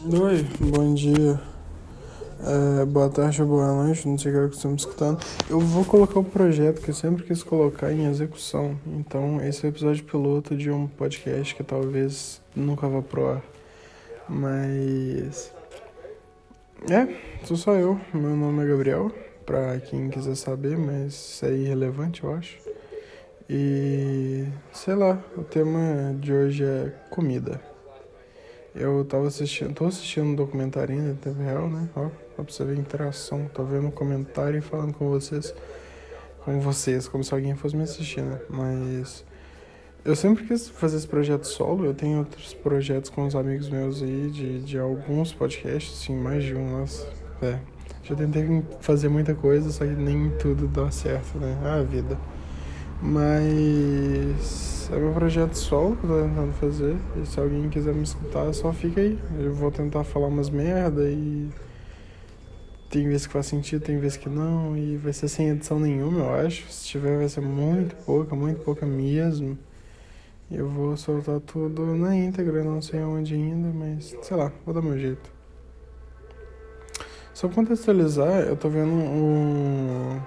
Oi, bom dia. É, boa tarde ou boa noite, não sei o que você está me escutando. Eu vou colocar um projeto que eu sempre quis colocar em execução. Então, esse é o episódio piloto de um podcast que talvez nunca vá pro ar. Mas. É, sou só eu. Meu nome é Gabriel, pra quem quiser saber, mas isso é irrelevante, eu acho. E. sei lá, o tema de hoje é comida. Eu tava assistindo, tô assistindo um documentário ainda, tempo real, né? Ó, pra você ver a interação. Tô vendo um comentário e falando com vocês. Com vocês, como se alguém fosse me assistir, né? Mas. Eu sempre quis fazer esse projeto solo. Eu tenho outros projetos com os amigos meus aí, de, de alguns podcasts, assim, mais de um, nossa. É. Já tentei fazer muita coisa, só que nem tudo dá certo, né? Ah, vida. Mas é meu projeto solo que eu tô tentando fazer. E se alguém quiser me escutar, só fica aí. Eu vou tentar falar umas merda e. Tem vezes que faz sentido, tem vezes que não. E vai ser sem edição nenhuma, eu acho. Se tiver, vai ser muito pouca, muito pouca mesmo. Eu vou soltar tudo na íntegra, não sei aonde ainda, mas sei lá, vou dar meu jeito. Só contextualizar, eu tô vendo um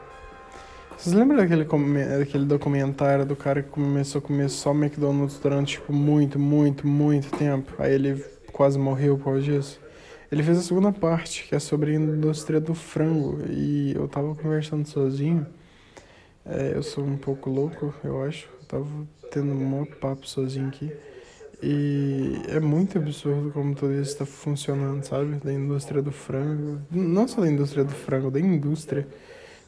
vocês lembram daquele, daquele documentário do cara que começou a comer só McDonald's durante, tipo, muito, muito, muito tempo? Aí ele quase morreu por causa disso. Ele fez a segunda parte, que é sobre a indústria do frango. E eu tava conversando sozinho. É, eu sou um pouco louco, eu acho. Eu tava tendo um maior papo sozinho aqui. E é muito absurdo como tudo isso está funcionando, sabe? Da indústria do frango. Não só da indústria do frango, da indústria.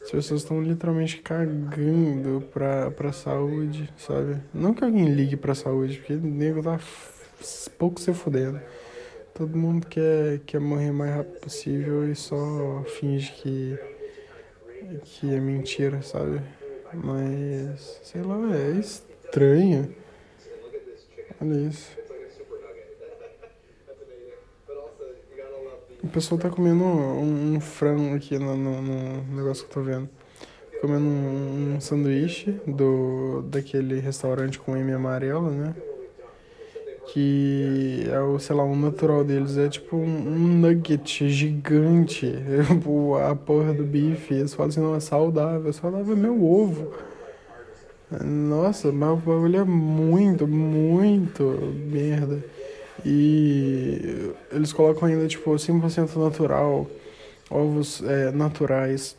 As pessoas estão literalmente cagando pra, pra saúde, sabe? Não que alguém ligue pra saúde, porque o nego tá pouco se fudendo. Todo mundo quer, quer morrer o mais rápido possível e só finge que, que é mentira, sabe? Mas, sei lá, é estranho. Olha isso. O pessoal tá comendo um, um frango aqui no, no, no, negócio que eu tô vendo. Comendo um, um sanduíche do, daquele restaurante com M amarelo, né? Que é o, sei lá, o natural deles. É tipo um, nugget gigante. a porra do bife. Eles falam assim, não, é saudável. Saudável é meu ovo. Nossa, mas o bagulho é muito, muito merda. E eles colocam ainda, tipo, 100% natural, ovos é, naturais.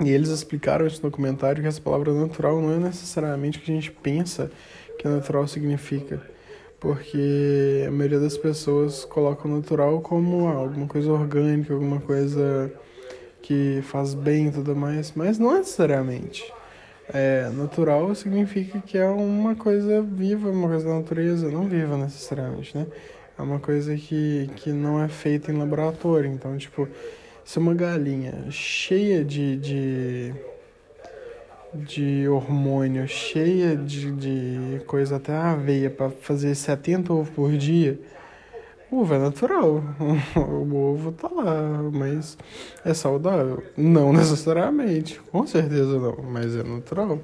E eles explicaram nesse documentário que essa palavra natural não é necessariamente o que a gente pensa que natural significa. Porque a maioria das pessoas coloca o natural como ah, alguma coisa orgânica, alguma coisa que faz bem e tudo mais, mas não necessariamente. É, natural significa que é uma coisa viva, uma coisa da natureza, não viva necessariamente, né? É uma coisa que, que não é feita em laboratório. Então, tipo, se uma galinha cheia de, de, de hormônio, cheia de, de coisa até a aveia para fazer 70 ovos por dia, o ovo é natural. O ovo tá lá, mas é saudável? Não necessariamente. Com certeza não, mas é natural.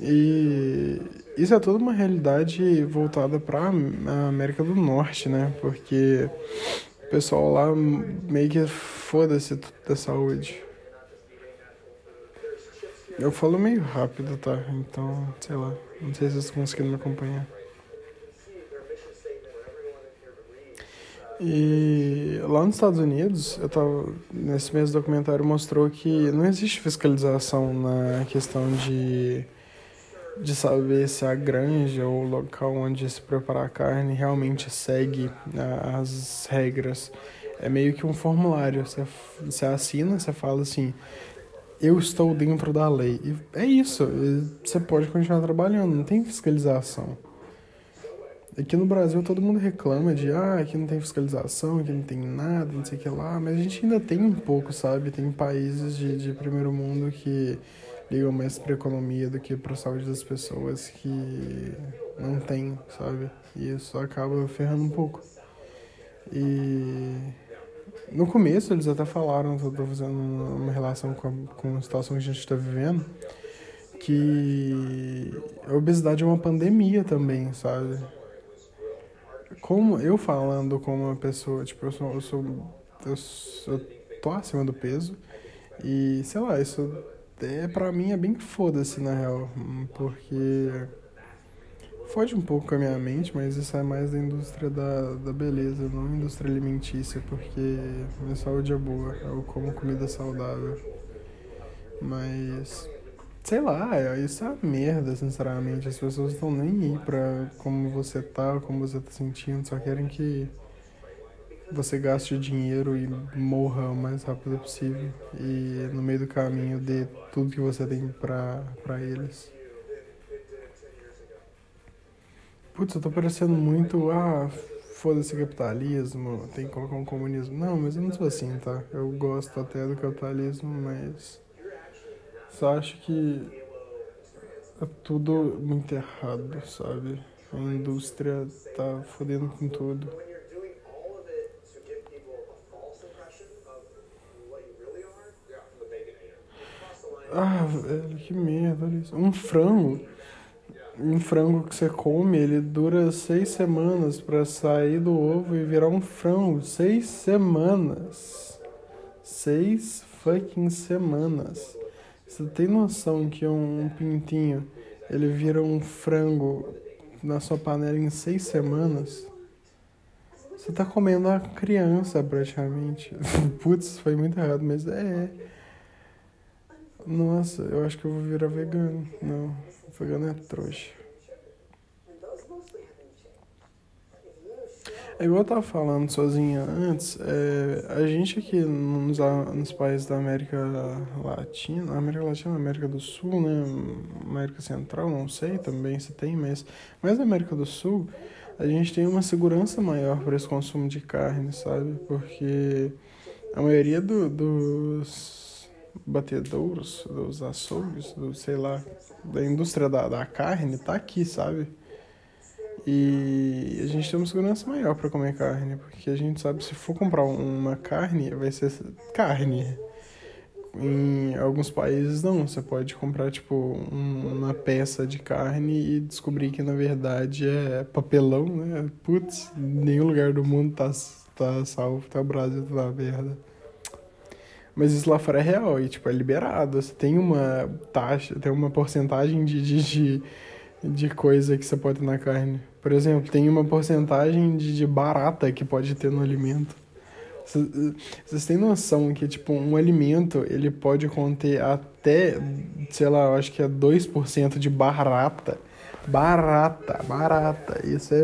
E isso é toda uma realidade voltada para a América do Norte, né? Porque o pessoal lá meio que foda-se da saúde. Eu falo meio rápido, tá? Então, sei lá. Não sei se vocês conseguiram me acompanhar. E lá nos Estados Unidos, eu tava, nesse mesmo documentário mostrou que não existe fiscalização na questão de, de saber se a granja ou o local onde se prepara a carne realmente segue né, as regras. É meio que um formulário. Você, você assina, você fala assim, eu estou dentro da lei. E é isso, você pode continuar trabalhando, não tem fiscalização. Aqui no Brasil todo mundo reclama de ah, aqui não tem fiscalização, aqui não tem nada, não sei o que lá, mas a gente ainda tem um pouco, sabe? Tem países de, de primeiro mundo que ligam mais pra economia do que pra saúde das pessoas que não tem, sabe? E isso acaba ferrando um pouco. E no começo eles até falaram, eu tô fazendo uma relação com a, com a situação que a gente está vivendo, que a obesidade é uma pandemia também, sabe? como eu falando como uma pessoa, tipo, eu sou, eu sou, eu, eu tô acima do peso e, sei lá, isso é, pra mim é bem foda-se, na real, porque Foge um pouco com a minha mente, mas isso é mais da indústria da, da beleza, não indústria alimentícia, porque minha saúde é boa, eu como comida saudável. Mas, sei lá, isso é uma merda, sinceramente. As pessoas estão nem aí pra como você tá, como você tá sentindo, só querem que você gaste dinheiro e morra o mais rápido possível. E no meio do caminho dê tudo que você tem pra eles. Putz, eu tô parecendo muito, ah, foda-se capitalismo, tem que colocar um comunismo. Não, mas eu não sou assim, tá? Eu gosto até do capitalismo, mas só acho que é tudo muito errado, sabe? A indústria tá fodendo com tudo. Ah, velho, que merda, olha isso. Um frango um frango que você come, ele dura seis semanas para sair do ovo e virar um frango. Seis semanas. Seis fucking semanas. Você tem noção que um pintinho ele vira um frango na sua panela em seis semanas? Você tá comendo a criança praticamente. Putz, foi muito errado, mas é. Nossa, eu acho que eu vou virar vegano. Não. Vegano é trouxa. É igual eu tava falando sozinha antes, é, a gente aqui nos, nos países da América Latina, América Latina, América do Sul, né, América Central, não sei também se tem, mas, mas na América do Sul, a gente tem uma segurança maior para esse consumo de carne, sabe? Porque a maioria do, dos batedouros, dos açougues, do, sei lá, da indústria da, da carne, tá aqui, sabe? E a gente tem uma segurança maior para comer carne, porque a gente sabe se for comprar uma carne, vai ser carne. Em alguns países não, você pode comprar tipo uma peça de carne e descobrir que na verdade é papelão, né? Putz, nenhum lugar do mundo tá, tá salvo, tá o Brasil tá merda. Mas isso lá fora é real e, tipo, é liberado. Você tem uma taxa, tem uma porcentagem de, de, de, de coisa que você pode ter na carne. Por exemplo, tem uma porcentagem de, de barata que pode ter no alimento. Vocês têm noção que, tipo, um alimento, ele pode conter até, sei lá, eu acho que é 2% de barata. Barata, barata. Isso é...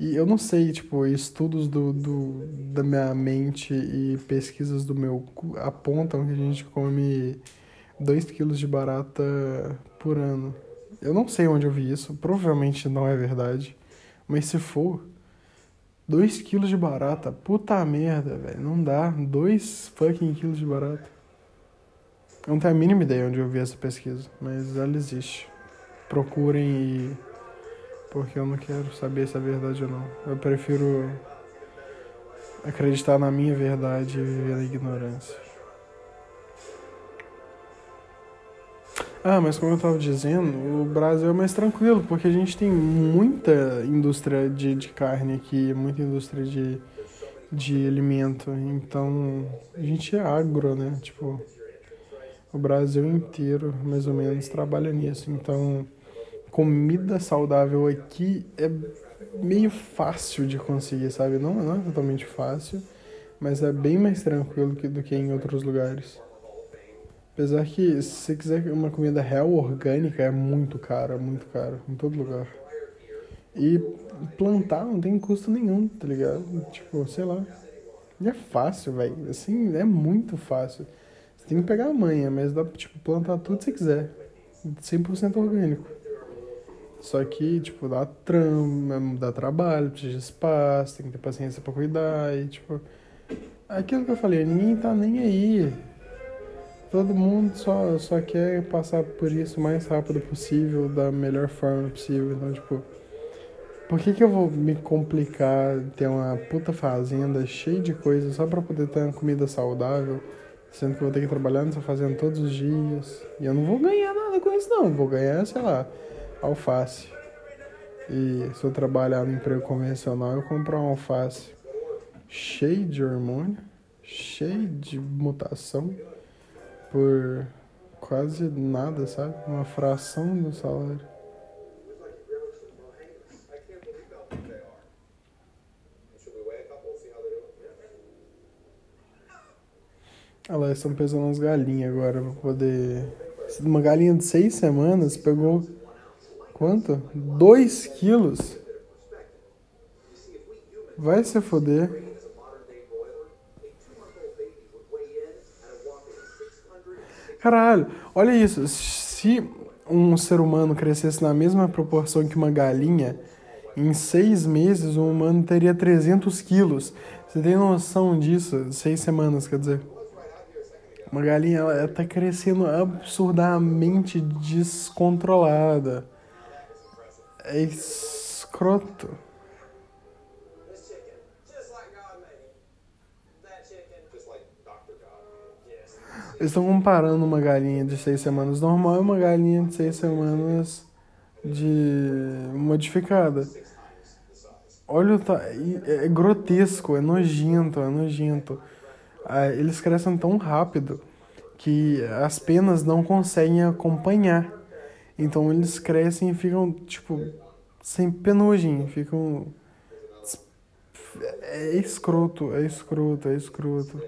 E eu não sei, tipo, estudos do, do, da minha mente e pesquisas do meu apontam que a gente come 2 quilos de barata por ano. Eu não sei onde eu vi isso, provavelmente não é verdade. Mas se for, 2 quilos de barata, puta merda, velho. Não dá. 2 fucking quilos de barata. Eu não tenho a mínima ideia onde eu vi essa pesquisa, mas ela existe. Procurem e porque eu não quero saber se é verdade ou não. Eu prefiro acreditar na minha verdade e viver na ignorância. Ah, mas como eu estava dizendo, o Brasil é mais tranquilo, porque a gente tem muita indústria de, de carne aqui, muita indústria de, de alimento. Então, a gente é agro, né? Tipo, o Brasil inteiro, mais ou menos, trabalha nisso. Então, comida saudável aqui é meio fácil de conseguir, sabe? Não, não é totalmente fácil, mas é bem mais tranquilo que, do que em outros lugares. Apesar que se você quiser uma comida real orgânica é muito caro, é muito caro, em todo lugar. E plantar não tem custo nenhum, tá ligado? Tipo, sei lá. E é fácil, velho. Assim, é muito fácil. Você tem que pegar a manha, mas dá pra tipo, plantar tudo que você quiser. 100% orgânico. Só que, tipo, dá trama, dá trabalho, precisa de espaço, tem que ter paciência pra cuidar e, tipo... Aquilo que eu falei, ninguém tá nem aí. Todo mundo só, só quer passar por isso o mais rápido possível, da melhor forma possível. Então, tipo... Por que que eu vou me complicar, ter uma puta fazenda cheia de coisas só pra poder ter uma comida saudável? Sendo que eu vou ter que trabalhar nessa fazenda todos os dias. E eu não vou ganhar nada com isso, não. Vou ganhar, sei lá alface. E se eu trabalhar no emprego convencional, eu comprar um alface cheio de hormônio, cheio de mutação, por quase nada, sabe? Uma fração do salário. Elas estão pesando umas galinhas agora pra poder. Uma galinha de seis semanas pegou quanto? Dois quilos. Vai se foder. Caralho, olha isso. Se um ser humano crescesse na mesma proporção que uma galinha, em seis meses um humano teria 300 quilos. Você tem noção disso? Seis semanas, quer dizer. Uma galinha, ela tá crescendo absurdamente descontrolada. É escroto. Eles estão comparando uma galinha de seis semanas normal e uma galinha de seis semanas de modificada. Olha, tá, é grotesco, é nojento, é nojento. Ah, eles crescem tão rápido que as penas não conseguem acompanhar. Então eles crescem e ficam, tipo, sem penugem, ficam. É escroto, é escroto, é escroto.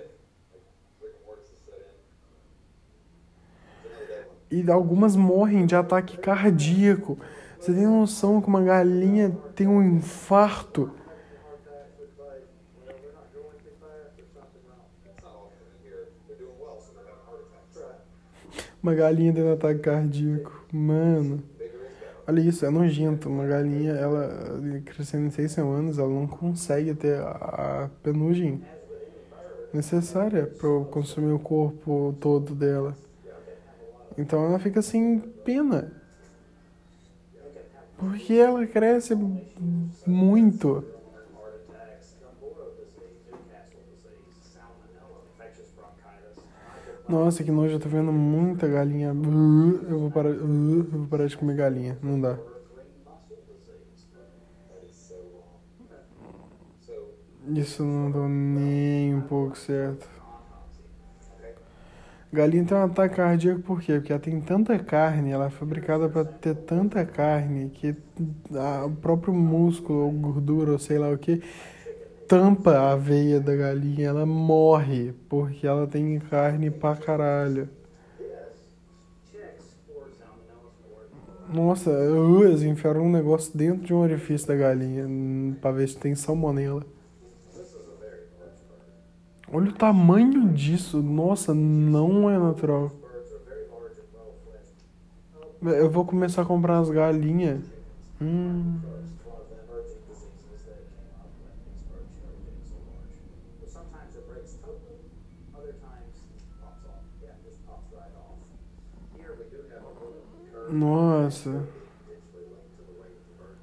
e algumas morrem de ataque cardíaco. Você tem noção que uma galinha tem um infarto? Uma galinha tendo ataque cardíaco. Mano. Olha isso, é nojento. Uma galinha, ela crescendo em seis semanas, ela não consegue ter a penugem necessária para consumir o corpo todo dela. Então ela fica sem pena. Porque ela cresce muito. Nossa, que nojo, eu tô vendo muita galinha. Eu vou parar, eu vou parar de comer galinha, não dá. Isso não deu nem um pouco certo. Galinha tem um ataque cardíaco por quê? Porque ela tem tanta carne, ela é fabricada para ter tanta carne que a, o próprio músculo ou gordura ou sei lá o que tampa a veia da galinha, ela morre porque ela tem carne pra caralho. Nossa, eles enfiaram um negócio dentro de um orifício da galinha pra ver se tem salmonela. Olha o tamanho disso. Nossa, não é natural. Eu vou começar a comprar as galinhas. Hum. Nossa.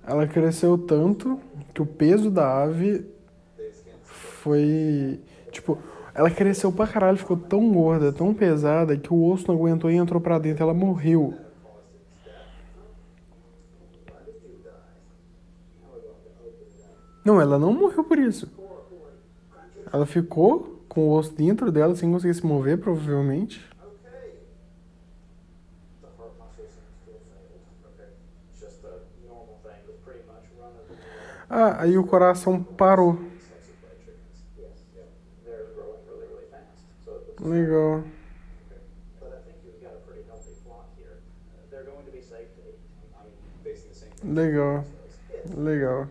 Ela cresceu tanto que o peso da ave foi Tipo, ela cresceu pra caralho, ficou tão gorda, tão pesada, que o osso não aguentou e entrou pra dentro. Ela morreu. Não, ela não morreu por isso. Ela ficou com o osso dentro dela sem conseguir se mover, provavelmente. Ah, aí o coração parou. Legal. Legal. Legal.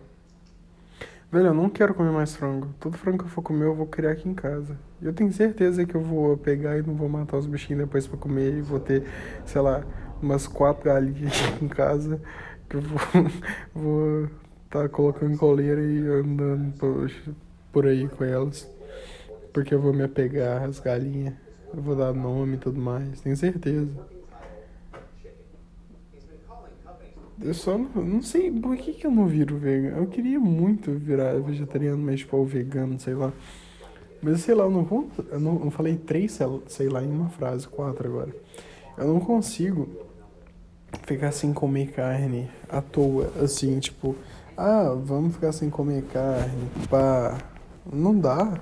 Velho, eu não quero comer mais frango. Todo frango que eu for comer, eu vou criar aqui em casa. Eu tenho certeza que eu vou pegar e não vou matar os bichinhos depois pra comer. E vou ter, sei lá, umas quatro galinhas aqui em casa. Que eu vou, vou tá colocando coleira e andando por, por aí com elas. Porque eu vou me apegar às galinhas. Eu vou dar nome e tudo mais, tenho certeza. Eu só não, não sei por que, que eu não viro vegano. Eu queria muito virar vegetariano, mas tipo, vegano, sei lá. Mas sei lá, eu não, eu não, eu falei três, sei lá, em uma frase, quatro agora. Eu não consigo ficar sem comer carne à toa, assim, tipo, ah, vamos ficar sem comer carne, pá. Não dá.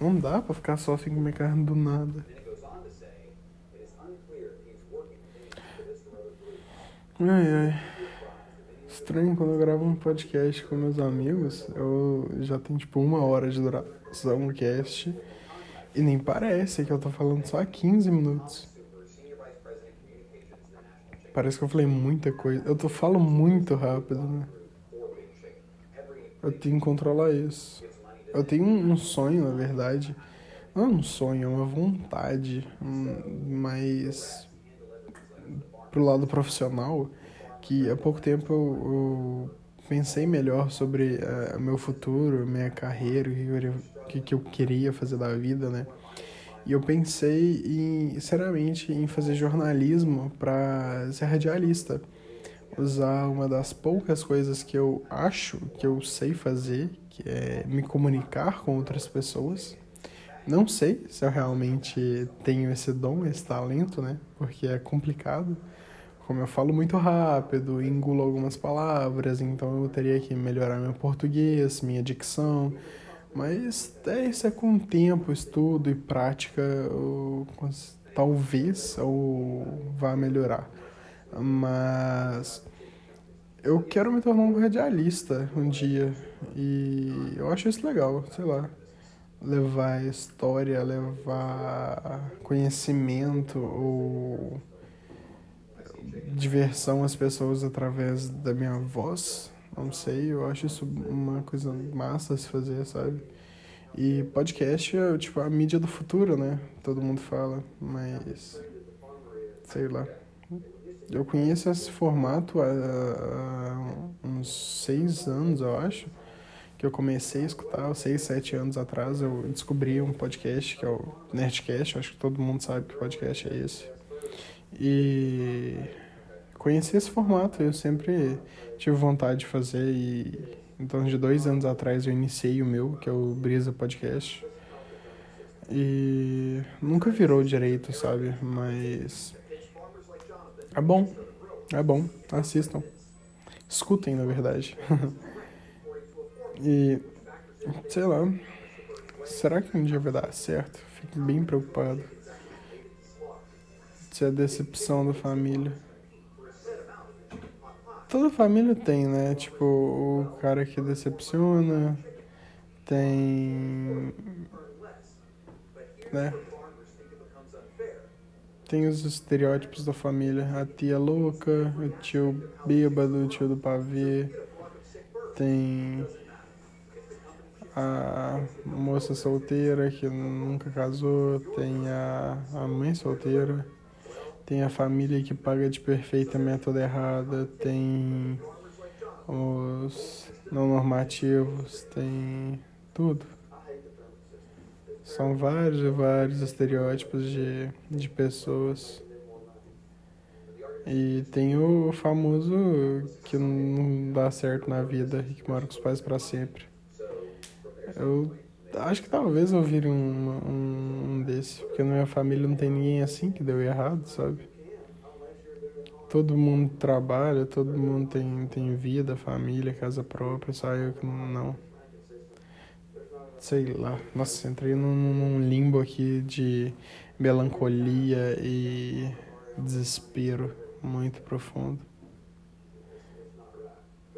Não dá pra ficar só sem comer carne do nada. Ai, ai. Estranho quando eu gravo um podcast com meus amigos, eu já tenho tipo uma hora de duração no cast e nem parece que eu tô falando só 15 minutos. Parece que eu falei muita coisa. Eu tô falo muito rápido, né? Eu tenho que controlar isso. Eu tenho um sonho, na verdade. Não é um sonho, é uma vontade, mas pro lado profissional, que há pouco tempo eu, eu pensei melhor sobre o uh, meu futuro, minha carreira, o que, que eu queria fazer da vida, né? E eu pensei em, seriamente em fazer jornalismo para ser radialista. Usar uma das poucas coisas que eu acho que eu sei fazer, que é me comunicar com outras pessoas. Não sei se eu realmente tenho esse dom, esse talento, né? Porque é complicado. Como eu falo muito rápido, engulo algumas palavras, então eu teria que melhorar meu português, minha dicção mas é, isso é com tempo, estudo e prática, ou, talvez ou vá melhorar. Mas eu quero me tornar um radialista um dia e eu acho isso legal, sei lá. Levar história, levar conhecimento ou diversão às pessoas através da minha voz não sei, eu acho isso uma coisa massa se fazer, sabe? E podcast é tipo a mídia do futuro, né? Todo mundo fala, mas sei lá. Eu conheço esse formato há, há uns seis anos, eu acho, que eu comecei a escutar, seis, sete anos atrás, eu descobri um podcast que é o Nerdcast, acho que todo mundo sabe que podcast é esse. E conheci esse formato, eu sempre tive vontade de fazer e então de dois anos atrás eu iniciei o meu, que é o Brisa Podcast. E nunca virou direito, sabe? Mas é bom, é bom, assistam. Escutem, na verdade. e sei lá, será que um dia vai dar certo? Fico bem preocupado. Se é decepção da família toda família tem, né? Tipo, o cara que decepciona, tem. né? Tem os estereótipos da família. A tia louca, o tio bêbado, o tio do pavê. Tem a moça solteira que nunca casou. Tem a, a mãe solteira tem a família que paga de perfeita método errada, tem os não normativos, tem tudo. São vários e vários estereótipos de, de pessoas. E tem o famoso que não dá certo na vida e que mora com os pais para sempre. Eu acho que talvez eu vire um, um, um desse, porque na minha família não tem ninguém assim que deu errado, sabe? Todo mundo trabalha, todo mundo tem, tem vida, família, casa própria, só eu que não. Sei lá. Nossa, entrei num, num limbo aqui de melancolia e desespero muito profundo.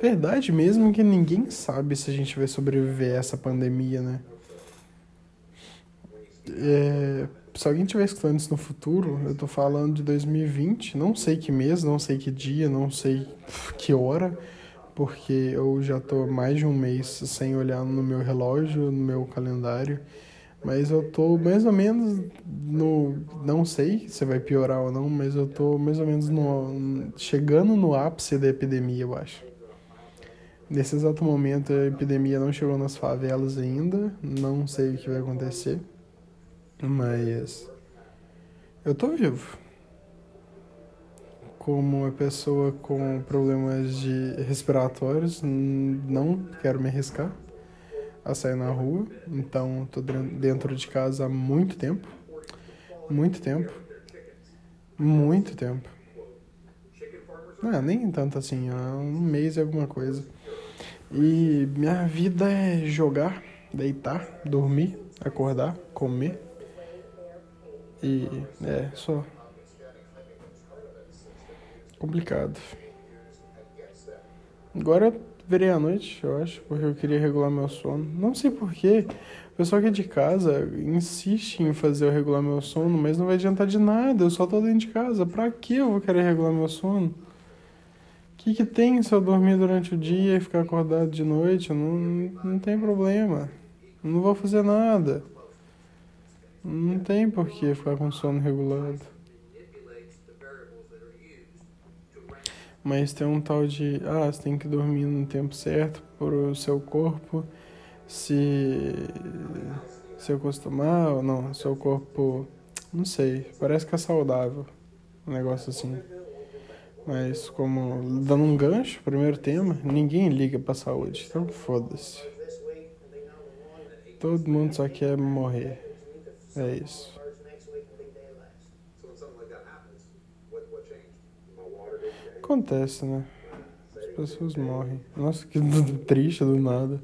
Verdade mesmo que ninguém sabe se a gente vai sobreviver a essa pandemia, né? É, se alguém estiver escutando isso no futuro, eu tô falando de 2020, não sei que mês, não sei que dia, não sei que hora, porque eu já tô mais de um mês sem olhar no meu relógio, no meu calendário, mas eu tô mais ou menos no, não sei se vai piorar ou não, mas eu tô mais ou menos no, chegando no ápice da epidemia, eu acho. Nesse exato momento a epidemia não chegou nas favelas ainda, não sei o que vai acontecer. Mas eu tô vivo. Como uma pessoa com problemas de respiratórios, não quero me arriscar a sair na rua. Então tô dentro de casa há muito tempo. Muito tempo. Muito tempo. Não, nem tanto assim, um mês e alguma coisa. E minha vida é jogar, deitar, dormir, acordar, comer. E é, só. Complicado. Agora virei à noite, eu acho, porque eu queria regular meu sono. Não sei porquê. O pessoal aqui de casa insiste em fazer eu regular meu sono, mas não vai adiantar de nada. Eu só tô dentro de casa. Pra que eu vou querer regular meu sono? O que, que tem se eu dormir durante o dia e ficar acordado de noite? Não, não tem problema. Não vou fazer nada. Não tem por que ficar com sono regulado. Mas tem um tal de, ah, você tem que dormir no tempo certo para o seu corpo se se acostumar ou não, seu corpo, não sei, parece que é saudável, um negócio assim. Mas como dando um gancho, primeiro tema, ninguém liga pra saúde, então foda-se. Todo mundo só quer morrer. É isso. Acontece, né? As pessoas morrem. Nossa, que triste do nada.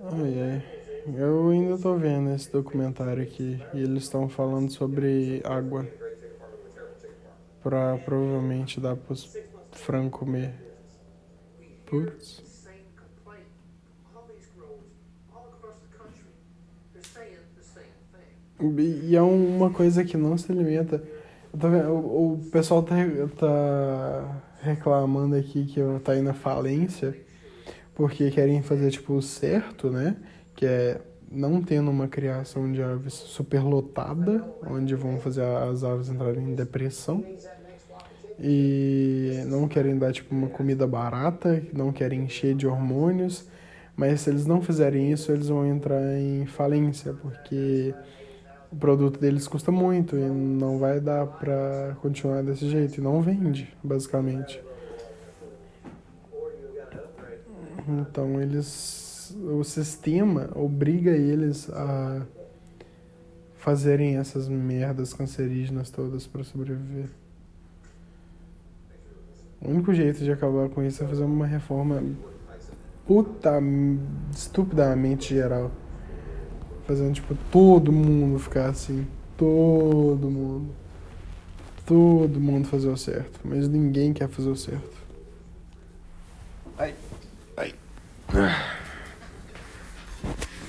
Ai, ai. Eu ainda tô vendo esse documentário aqui e eles estão falando sobre água. Pra provavelmente dar pros frango comer. Putz. E é uma coisa que não se alimenta. O, o pessoal tá, tá reclamando aqui que tá indo à falência porque querem fazer tipo o certo, né? Que é não tendo uma criação de aves superlotada, onde vão fazer as aves entrarem em depressão. E não querem dar tipo uma comida barata, não querem encher de hormônios, mas se eles não fizerem isso, eles vão entrar em falência, porque o produto deles custa muito e não vai dar para continuar desse jeito. E não vende, basicamente. Então eles. O sistema obriga eles a fazerem essas merdas cancerígenas todas para sobreviver. O único jeito de acabar com isso é fazer uma reforma puta estupidamente geral fazendo tipo todo mundo ficar assim, todo mundo. Todo mundo fazer o certo, mas ninguém quer fazer o certo. Ai, ai.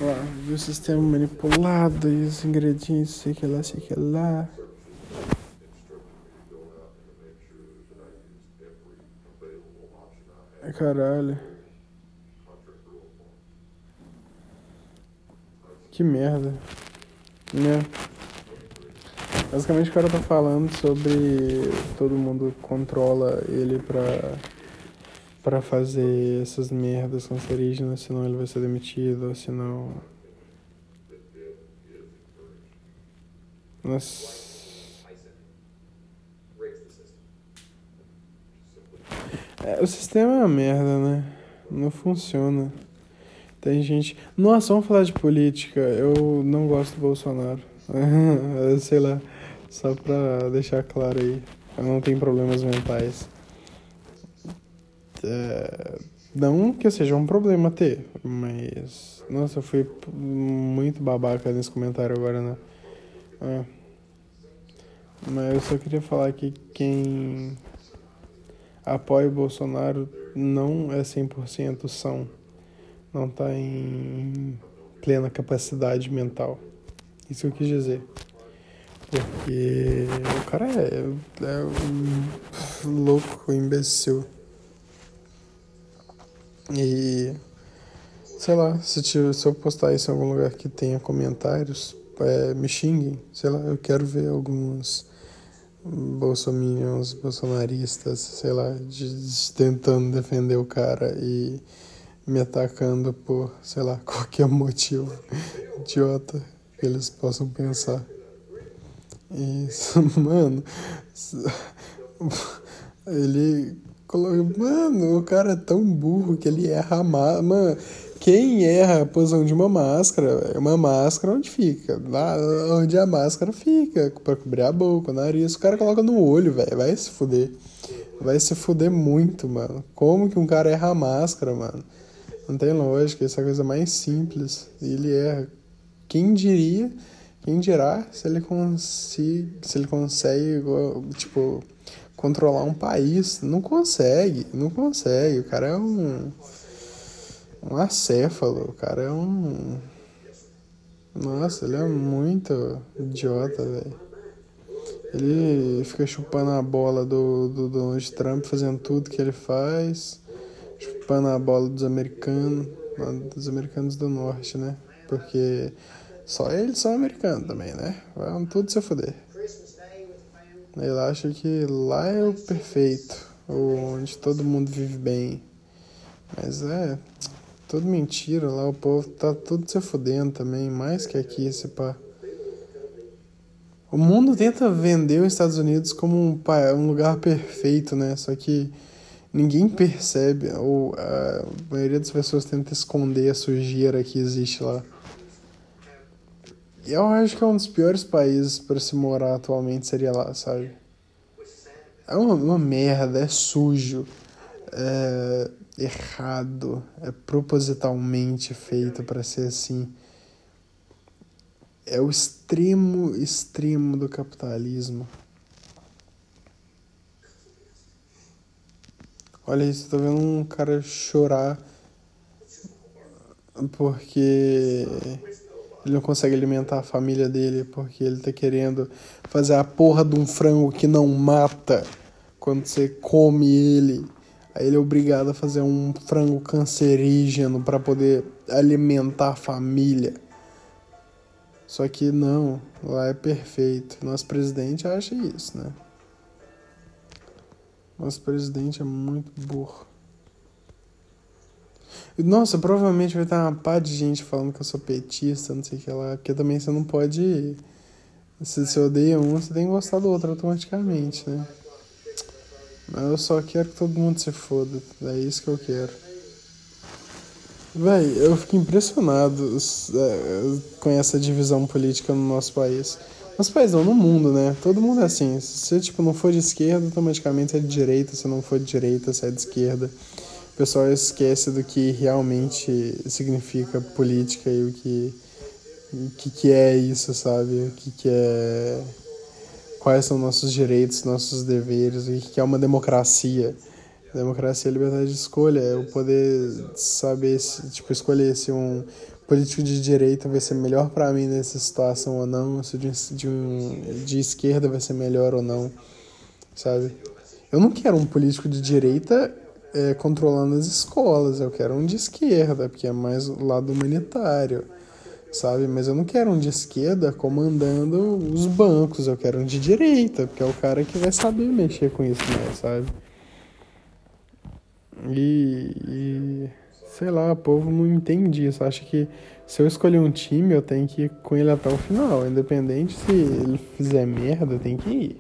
Ó, viu o sistema manipulado e os ingredientes, sei que lá, sei que lá. Caralho. Que merda. Né? Basicamente o cara tá falando sobre todo mundo controla ele pra, pra fazer essas merdas cancerígenas, senão ele vai ser demitido, senão. Nossa. É, o sistema é uma merda, né? Não funciona. Tem gente. Nossa, vamos falar de política. Eu não gosto do Bolsonaro. Sei lá, só pra deixar claro aí. Eu não tenho problemas mentais. É... Não que seja um problema ter, mas. Nossa, eu fui muito babaca nesse comentário agora, né? É. Mas eu só queria falar que quem apoia o Bolsonaro não é 100% são não está em plena capacidade mental. Isso eu quis dizer. Porque o cara é, é um louco, imbecil. E sei lá, se, se eu postar isso em algum lugar que tenha comentários, é, me xinguem. Sei lá, eu quero ver alguns bolsominions, bolsonaristas, sei lá, de, tentando defender o cara e me atacando por, sei lá, qualquer motivo idiota que eles possam pensar. Isso, mano. Ele colocou. Mano, o cara é tão burro que ele erra mais. Mano, quem erra a posição de uma máscara, é uma máscara onde fica? Lá onde a máscara fica, pra cobrir a boca, o nariz. O cara coloca no olho, velho. Vai se fuder. Vai se fuder muito, mano. Como que um cara erra a máscara, mano? Não tem lógica, isso é coisa mais simples. Ele erra. Quem diria, quem dirá se ele consegue, se ele consegue, tipo, controlar um país? Não consegue, não consegue. O cara é um um acéfalo, o cara é um. Nossa, ele é muito idiota, velho. Ele fica chupando a bola do, do Donald Trump, fazendo tudo que ele faz, chupando a bola dos americanos, dos americanos do norte, né? Porque só eles são americanos também, né? Vão tudo se fuder. Ele acha que lá é o perfeito, onde todo mundo vive bem. Mas é, tudo mentira lá, o povo tá tudo se fudendo também, mais que aqui, esse pá. O mundo tenta vender os Estados Unidos como um, um lugar perfeito, né? Só que ninguém percebe, ou a maioria das pessoas tenta esconder a sujeira que existe lá. E eu acho que é um dos piores países para se morar atualmente seria lá, sabe? É uma, uma merda, é sujo. É, errado, é propositalmente feito para ser assim. É o extremo, extremo do capitalismo. Olha isso, tô vendo um cara chorar porque ele não consegue alimentar a família dele, porque ele tá querendo fazer a porra de um frango que não mata quando você come ele. Aí ele é obrigado a fazer um frango cancerígeno para poder alimentar a família. Só que não, lá é perfeito. Nosso presidente acha isso, né? Nosso presidente é muito burro. Nossa, provavelmente vai estar uma pá de gente falando que eu sou petista, não sei o que lá. Porque também você não pode. Se você odeia um, você tem que gostar do outro automaticamente, né? Eu só quero que todo mundo se foda. É isso que eu quero. Véi, eu fico impressionado é, com essa divisão política no nosso país. Nosso país não, no mundo, né? Todo mundo é assim. Se você tipo, não for de esquerda, automaticamente é de direita. Se não for de direita, você é de esquerda. O pessoal esquece do que realmente significa política e o que, o que, que é isso, sabe? O que, que é quais são nossos direitos, nossos deveres, o que é uma democracia. Democracia é liberdade de escolha, é o poder saber, se, tipo, escolher se um político de direita vai ser melhor para mim nessa situação ou não, se de, de, um, de esquerda vai ser melhor ou não, sabe? Eu não quero um político de direita é, controlando as escolas, eu quero um de esquerda, porque é mais o lado humanitário sabe? Mas eu não quero um de esquerda comandando os bancos, eu quero um de direita, porque é o cara que vai saber mexer com isso mais, sabe? E, e sei lá, o povo não entende isso. Acha que se eu escolher um time, eu tenho que ir com ele até o final. Independente se ele fizer merda, tem que ir.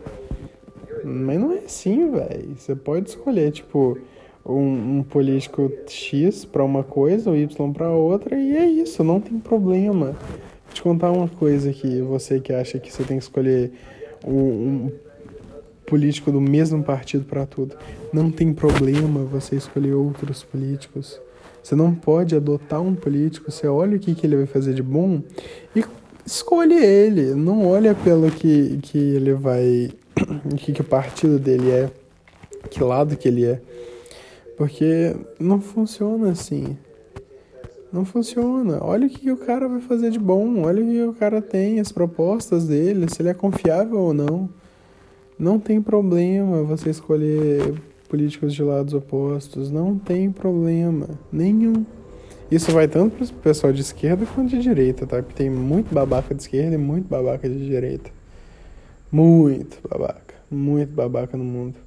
Mas não é assim, velho. Você pode escolher, tipo, um, um político X para uma coisa, ou Y para outra, e é isso, não tem problema. Vou te contar uma coisa aqui, você que acha que você tem que escolher um, um político do mesmo partido para tudo. Não tem problema você escolher outros políticos. Você não pode adotar um político, você olha o que, que ele vai fazer de bom e escolhe ele. Não olha pelo que, que ele vai. o que, que o partido dele é, que lado que ele é. Porque não funciona assim. Não funciona. Olha o que o cara vai fazer de bom. Olha o que o cara tem, as propostas dele, se ele é confiável ou não. Não tem problema você escolher políticos de lados opostos. Não tem problema nenhum. Isso vai tanto para o pessoal de esquerda quanto de direita, tá? Porque tem muito babaca de esquerda e muito babaca de direita. Muito babaca. Muito babaca no mundo.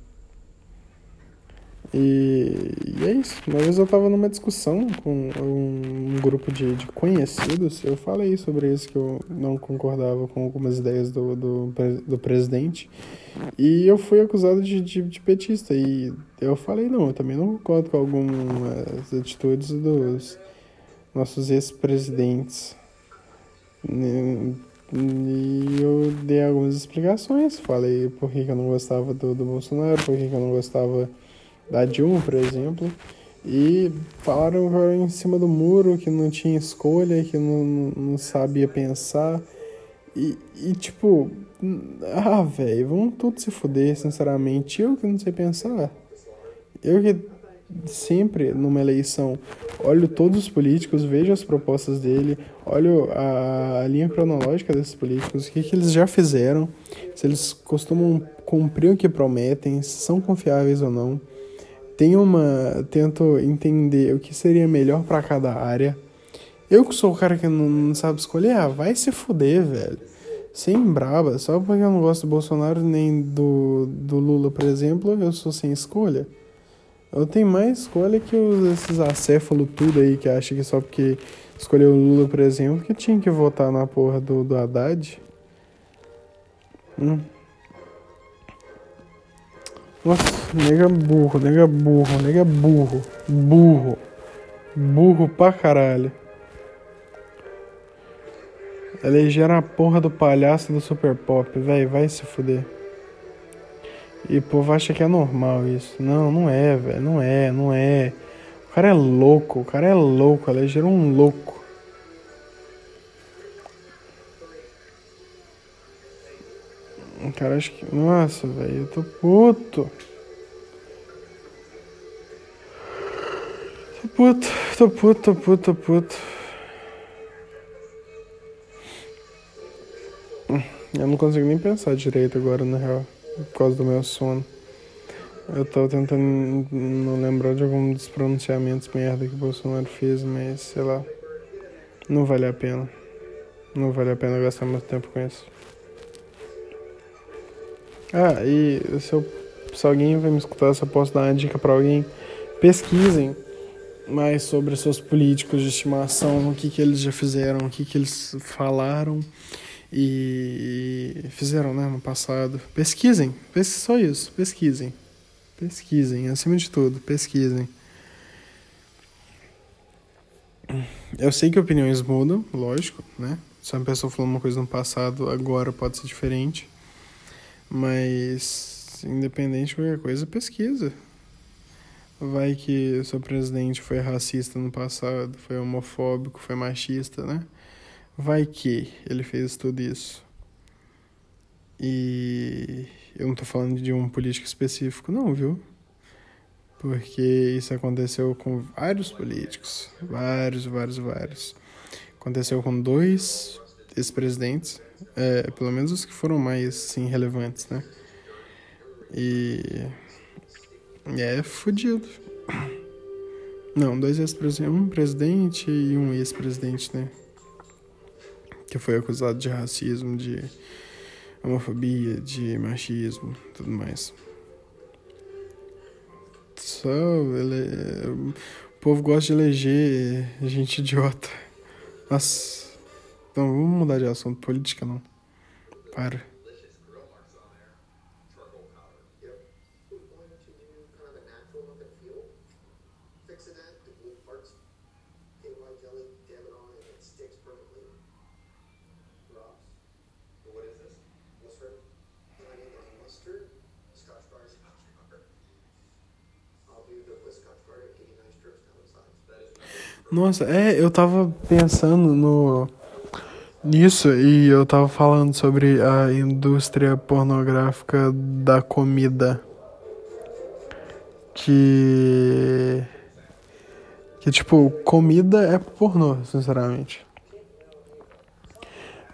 E, e, é isso. Uma vez eu tava numa discussão com um, grupo de, de, conhecidos, eu falei sobre isso, que eu não concordava com algumas ideias do, do, do presidente. E eu fui acusado de, de, de, petista. E eu falei, não, eu também não concordo com algumas atitudes dos, nossos ex-presidentes. E eu dei algumas explicações, falei por que, eu não gostava do, do Bolsonaro, por que, que eu não gostava da Dilma, por exemplo. E falaram em cima do muro, que não tinha escolha, que não, não sabia pensar. E, e tipo, ah, velho, vamos todos se fuder, sinceramente. Eu que não sei pensar. Eu que sempre numa eleição olho todos os políticos, vejo as propostas dele, olho a, a linha cronológica desses políticos, o que, que eles já fizeram, se eles costumam cumprir o que prometem, se são confiáveis ou não. Tenho uma. Tento entender o que seria melhor para cada área. Eu que sou o cara que não, não sabe escolher, ah, vai se fuder, velho. Sem braba, só porque eu não gosto do Bolsonaro nem do, do Lula, por exemplo, eu sou sem escolha. Eu tenho mais escolha que os, esses acéfalos tudo aí que acha que só porque escolheu o Lula, por exemplo, que tinha que votar na porra do, do Haddad. Hum. Nossa, nega burro, nega burro, nega burro, burro, burro pra caralho. Elegeram a porra do palhaço do Super Pop, velho, vai se fuder. E o povo acha que é normal isso. Não, não é, velho. Não é, não é. O cara é louco, o cara é louco. Elegeram um louco. Cara acha que. Nossa, velho, eu tô puto. Tô puto, tô puto, tô puto, tô puto. Eu não consigo nem pensar direito agora, na real por causa do meu sono. Eu tô tentando não lembrar de algum dos pronunciamentos merda que o Bolsonaro fez, mas sei lá. Não vale a pena. Não vale a pena gastar muito tempo com isso. Ah, e se, eu, se alguém vai me escutar, se eu posso dar uma dica para alguém, pesquisem mais sobre seus políticos de estimação, o que, que eles já fizeram, o que, que eles falaram e fizeram né, no passado. Pesquisem, só isso, pesquisem. Pesquisem, acima de tudo, pesquisem. Eu sei que opiniões mudam, lógico, né? Se uma pessoa falou uma coisa no passado, agora pode ser diferente. Mas, independente de qualquer coisa, pesquisa. Vai que seu presidente foi racista no passado, foi homofóbico, foi machista, né? Vai que ele fez tudo isso. E eu não tô falando de um político específico, não, viu? Porque isso aconteceu com vários políticos. Vários, vários, vários. Aconteceu com dois ex-presidentes. É, pelo menos os que foram mais sim, relevantes, né? E. É fodido. Não, dois ex-presidentes. Um presidente e um ex-presidente, né? que foi acusado de racismo, de homofobia, de machismo, tudo mais. Só ele, o povo gosta de eleger gente idiota. Nossa, então vamos mudar de assunto. Política não. Para. Nossa, é, eu tava pensando no nisso e eu tava falando sobre a indústria pornográfica da comida que que tipo, comida é pornô, sinceramente.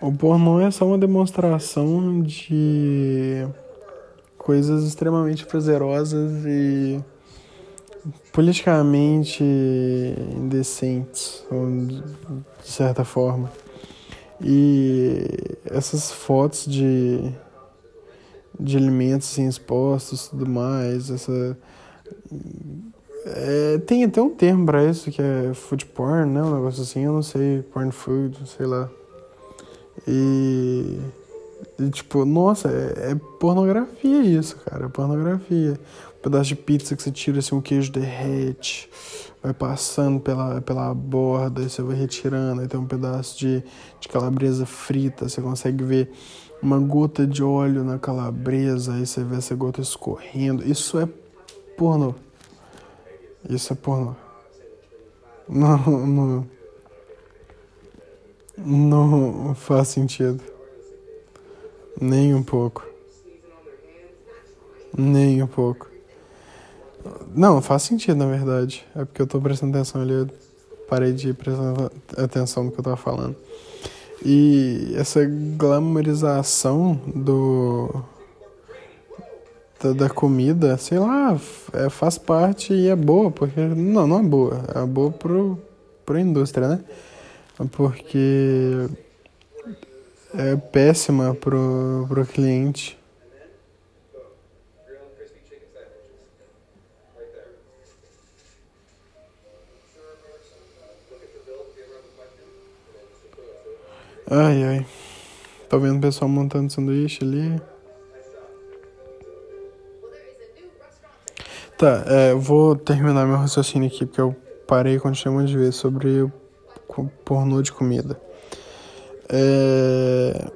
O pornô é só uma demonstração de coisas extremamente prazerosas e politicamente indecentes, de certa forma. E essas fotos de, de alimentos assim, expostos e tudo mais, essa. É, tem até um termo pra isso que é food porn, né? Um negócio assim, eu não sei, porn food, sei lá. E, e tipo, nossa, é, é pornografia isso, cara, é pornografia pedaço de pizza que você tira assim, um queijo derrete. Vai passando pela, pela borda, aí você vai retirando, aí tem um pedaço de, de calabresa frita, você consegue ver uma gota de óleo na calabresa, aí você vê essa gota escorrendo. Isso é porno. Isso é porno. Não, não, não faz sentido. Nem um pouco. Nem um pouco. Não, faz sentido, na verdade. É porque eu tô prestando atenção ali, eu parei de prestar atenção no que eu tava falando. E essa glamorização do da, da comida, sei lá, é, faz parte e é boa, porque não, não é boa, é boa pro pra indústria, né? Porque é péssima pro, pro cliente. Ai, ai. Tô vendo o pessoal montando sanduíche ali. Tá, é, eu vou terminar meu raciocínio aqui, porque eu parei tinha um monte de vezes sobre pornô de comida. É,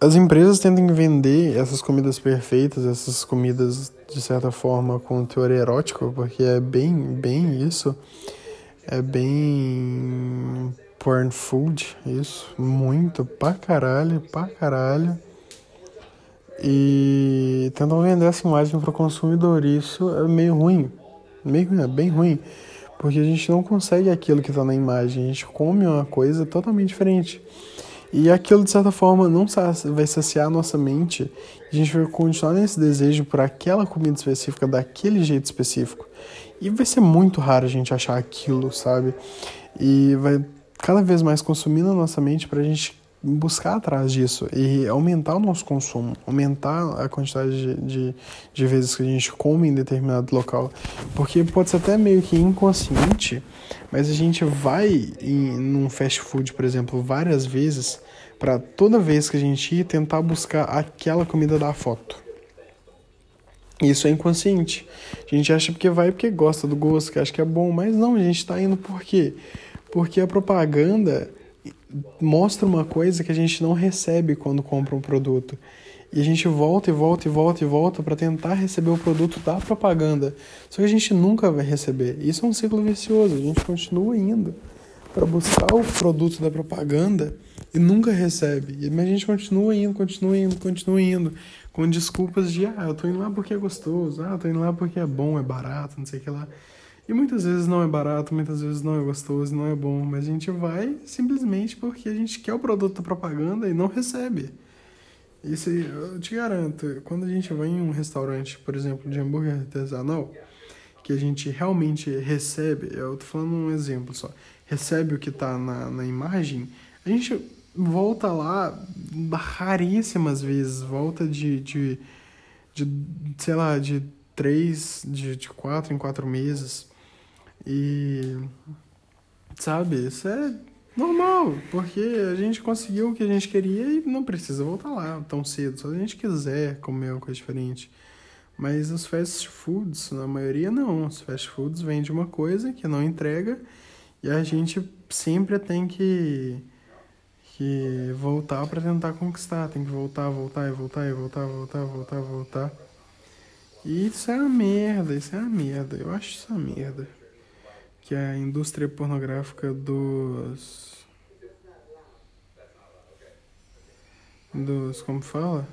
as empresas tentam vender essas comidas perfeitas, essas comidas de certa forma com teor erótico, porque é bem, bem isso. É bem porn food, isso, muito, pra caralho, pra caralho. E tentam vender essa imagem para o consumidor. Isso é meio ruim, meio é bem ruim, porque a gente não consegue aquilo que está na imagem, a gente come uma coisa totalmente diferente. E aquilo, de certa forma, não vai saciar a nossa mente. A gente vai continuar nesse desejo por aquela comida específica, daquele jeito específico. E vai ser muito raro a gente achar aquilo, sabe? E vai cada vez mais consumir na nossa mente para a gente buscar atrás disso e aumentar o nosso consumo, aumentar a quantidade de, de, de, vezes que a gente come em determinado local. Porque pode ser até meio que inconsciente, mas a gente vai em num fast food, por exemplo, várias vezes para toda vez que a gente ir tentar buscar aquela comida da foto. Isso é inconsciente. A gente acha porque vai porque gosta do gosto, que acha que é bom, mas não, a gente está indo por quê? Porque a propaganda mostra uma coisa que a gente não recebe quando compra um produto. E a gente volta e volta e volta e volta para tentar receber o produto da propaganda. Só que a gente nunca vai receber. Isso é um ciclo vicioso. A gente continua indo para buscar o produto da propaganda e nunca recebe. Mas a gente continua indo, continua indo, continua indo. Com desculpas de, ah, eu tô indo lá porque é gostoso. Ah, eu tô indo lá porque é bom, é barato, não sei o que lá. E muitas vezes não é barato, muitas vezes não é gostoso, não é bom, mas a gente vai simplesmente porque a gente quer o produto da propaganda e não recebe. Isso eu te garanto, quando a gente vai em um restaurante, por exemplo, de hambúrguer artesanal, que a gente realmente recebe, eu tô falando um exemplo só, recebe o que tá na, na imagem, a gente volta lá raríssimas vezes, volta de, de, de sei lá, de três, de, de quatro em quatro meses. E sabe, isso é normal, porque a gente conseguiu o que a gente queria e não precisa voltar lá tão cedo, só se a gente quiser comer uma coisa diferente. Mas os fast foods, na maioria não. Os fast foods vendem uma coisa que não entrega e a gente sempre tem que que voltar para tentar conquistar, tem que voltar, voltar e voltar e voltar, voltar, voltar, voltar. E isso é uma merda, isso é uma merda. Eu acho isso uma merda que é a indústria pornográfica dos. dos. como fala?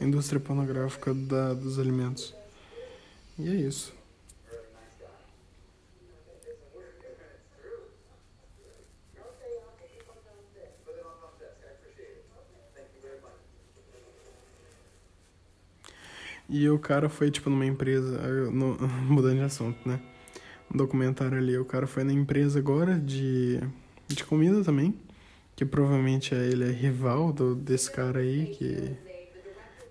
Indústria pornográfica da, dos alimentos. E é isso. E o cara foi, tipo, numa empresa, no, mudando de assunto, né? Um documentário ali. O cara foi na empresa agora de, de comida também, que provavelmente é, ele é rival do, desse cara aí, que,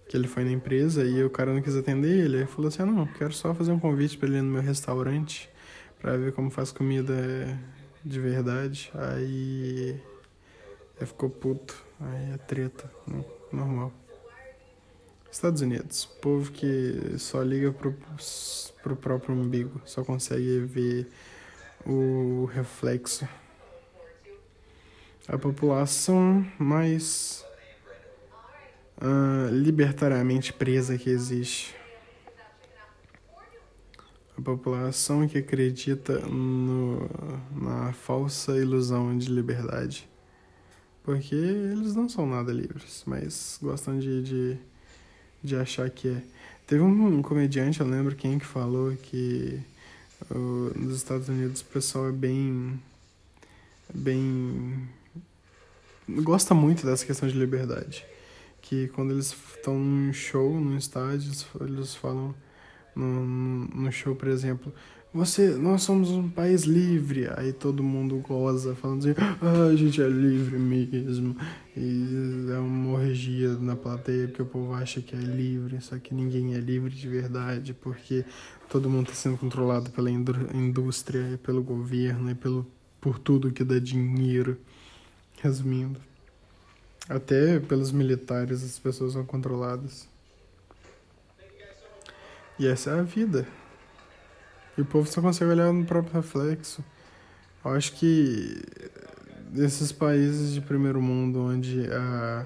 que ele foi na empresa e o cara não quis atender ele. Ele falou assim: ah, não, quero só fazer um convite para ele ir no meu restaurante para ver como faz comida de verdade. Aí ele ficou puto, aí é treta, né? normal. Estados Unidos, povo que só liga pro, pro próprio umbigo, só consegue ver o reflexo. A população mais uh, libertariamente presa que existe. A população que acredita no, na falsa ilusão de liberdade. Porque eles não são nada livres, mas gostam de, de, de achar que é. Teve um comediante, eu lembro quem que falou que uh, nos Estados Unidos o pessoal é bem. bem. gosta muito dessa questão de liberdade. Que quando eles estão num show, num estádio, eles falam no, no show, por exemplo, você, nós somos um país livre. Aí todo mundo goza, falando assim, ah, a gente é livre mesmo. E é uma orgia na plateia, porque o povo acha que é livre, só que ninguém é livre de verdade, porque todo mundo está sendo controlado pela indústria, pelo governo, e pelo, por tudo que dá dinheiro. Resumindo. Até pelos militares as pessoas são controladas. E essa é a vida. E o povo só consegue olhar no próprio reflexo. Eu acho que desses países de primeiro mundo onde a,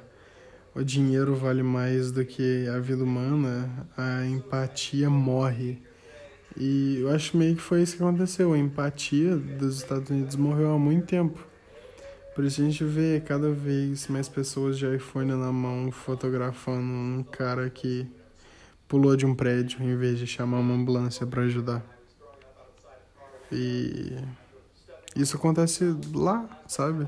o dinheiro vale mais do que a vida humana, a empatia morre. E eu acho meio que foi isso que aconteceu. A empatia dos Estados Unidos morreu há muito tempo. Por isso a gente vê cada vez mais pessoas de iPhone na mão fotografando um cara que pulou de um prédio em vez de chamar uma ambulância para ajudar. E isso acontece lá, sabe?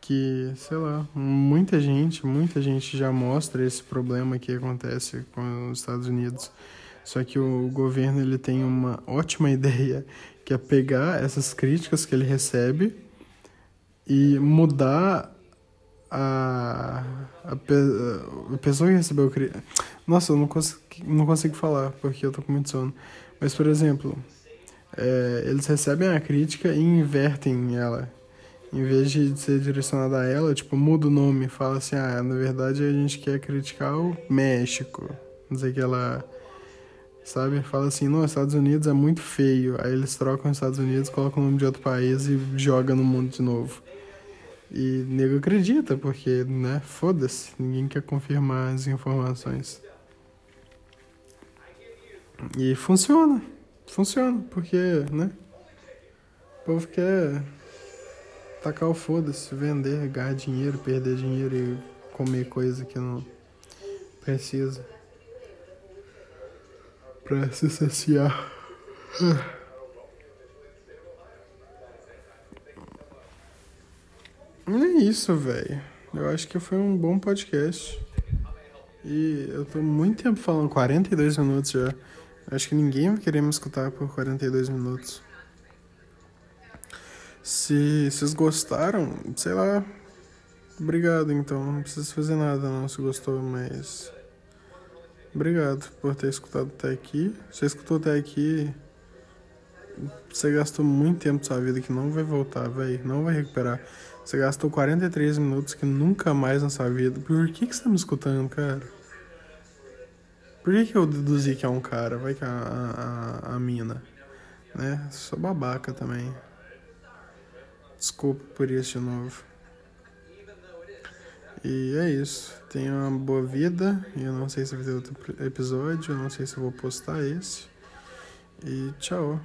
Que, sei lá, muita gente, muita gente já mostra esse problema que acontece com os Estados Unidos. Só que o governo ele tem uma ótima ideia, que é pegar essas críticas que ele recebe e mudar a, a, a pessoa que recebeu Nossa, eu não consigo, não consigo falar porque eu tô com muito sono. Mas, por exemplo, é, eles recebem a crítica e invertem ela. Em vez de ser direcionada a ela, tipo, muda o nome, fala assim, ah, na verdade a gente quer criticar o México. Não sei que ela. Sabe? Fala assim, não, Estados Unidos é muito feio. Aí eles trocam os Estados Unidos, colocam o nome de outro país e jogam no mundo de novo. E nego acredita, porque, né, foda-se, ninguém quer confirmar as informações. E funciona funciona, porque, né? O povo quer tacar o foda-se, vender, ganhar dinheiro, perder dinheiro e comer coisa que não precisa. Pra se saciar. É isso, velho. Eu acho que foi um bom podcast. E eu tô muito tempo falando, 42 minutos já. Acho que ninguém vai querer me escutar por 42 minutos. Se vocês gostaram, sei lá. Obrigado então. Não precisa fazer nada não se gostou, mas. Obrigado por ter escutado até aqui. Você escutou até aqui. Você gastou muito tempo da sua vida que não vai voltar, velho. Não vai recuperar. Você gastou 43 minutos que nunca mais na sua vida. Por que, que você tá me escutando, cara? Por que, que eu deduzi que é um cara? Vai que é a, a, a mina. Né? Sou babaca também. Desculpa por isso de novo. E é isso. Tenha uma boa vida. Eu não sei se vai ter outro episódio. Eu não sei se eu vou postar esse. E tchau.